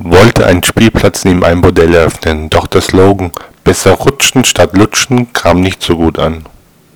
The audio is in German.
wollte einen Spielplatz neben einem Bordell eröffnen, doch der Slogan „Besser rutschen statt lutschen“ kam nicht so gut an.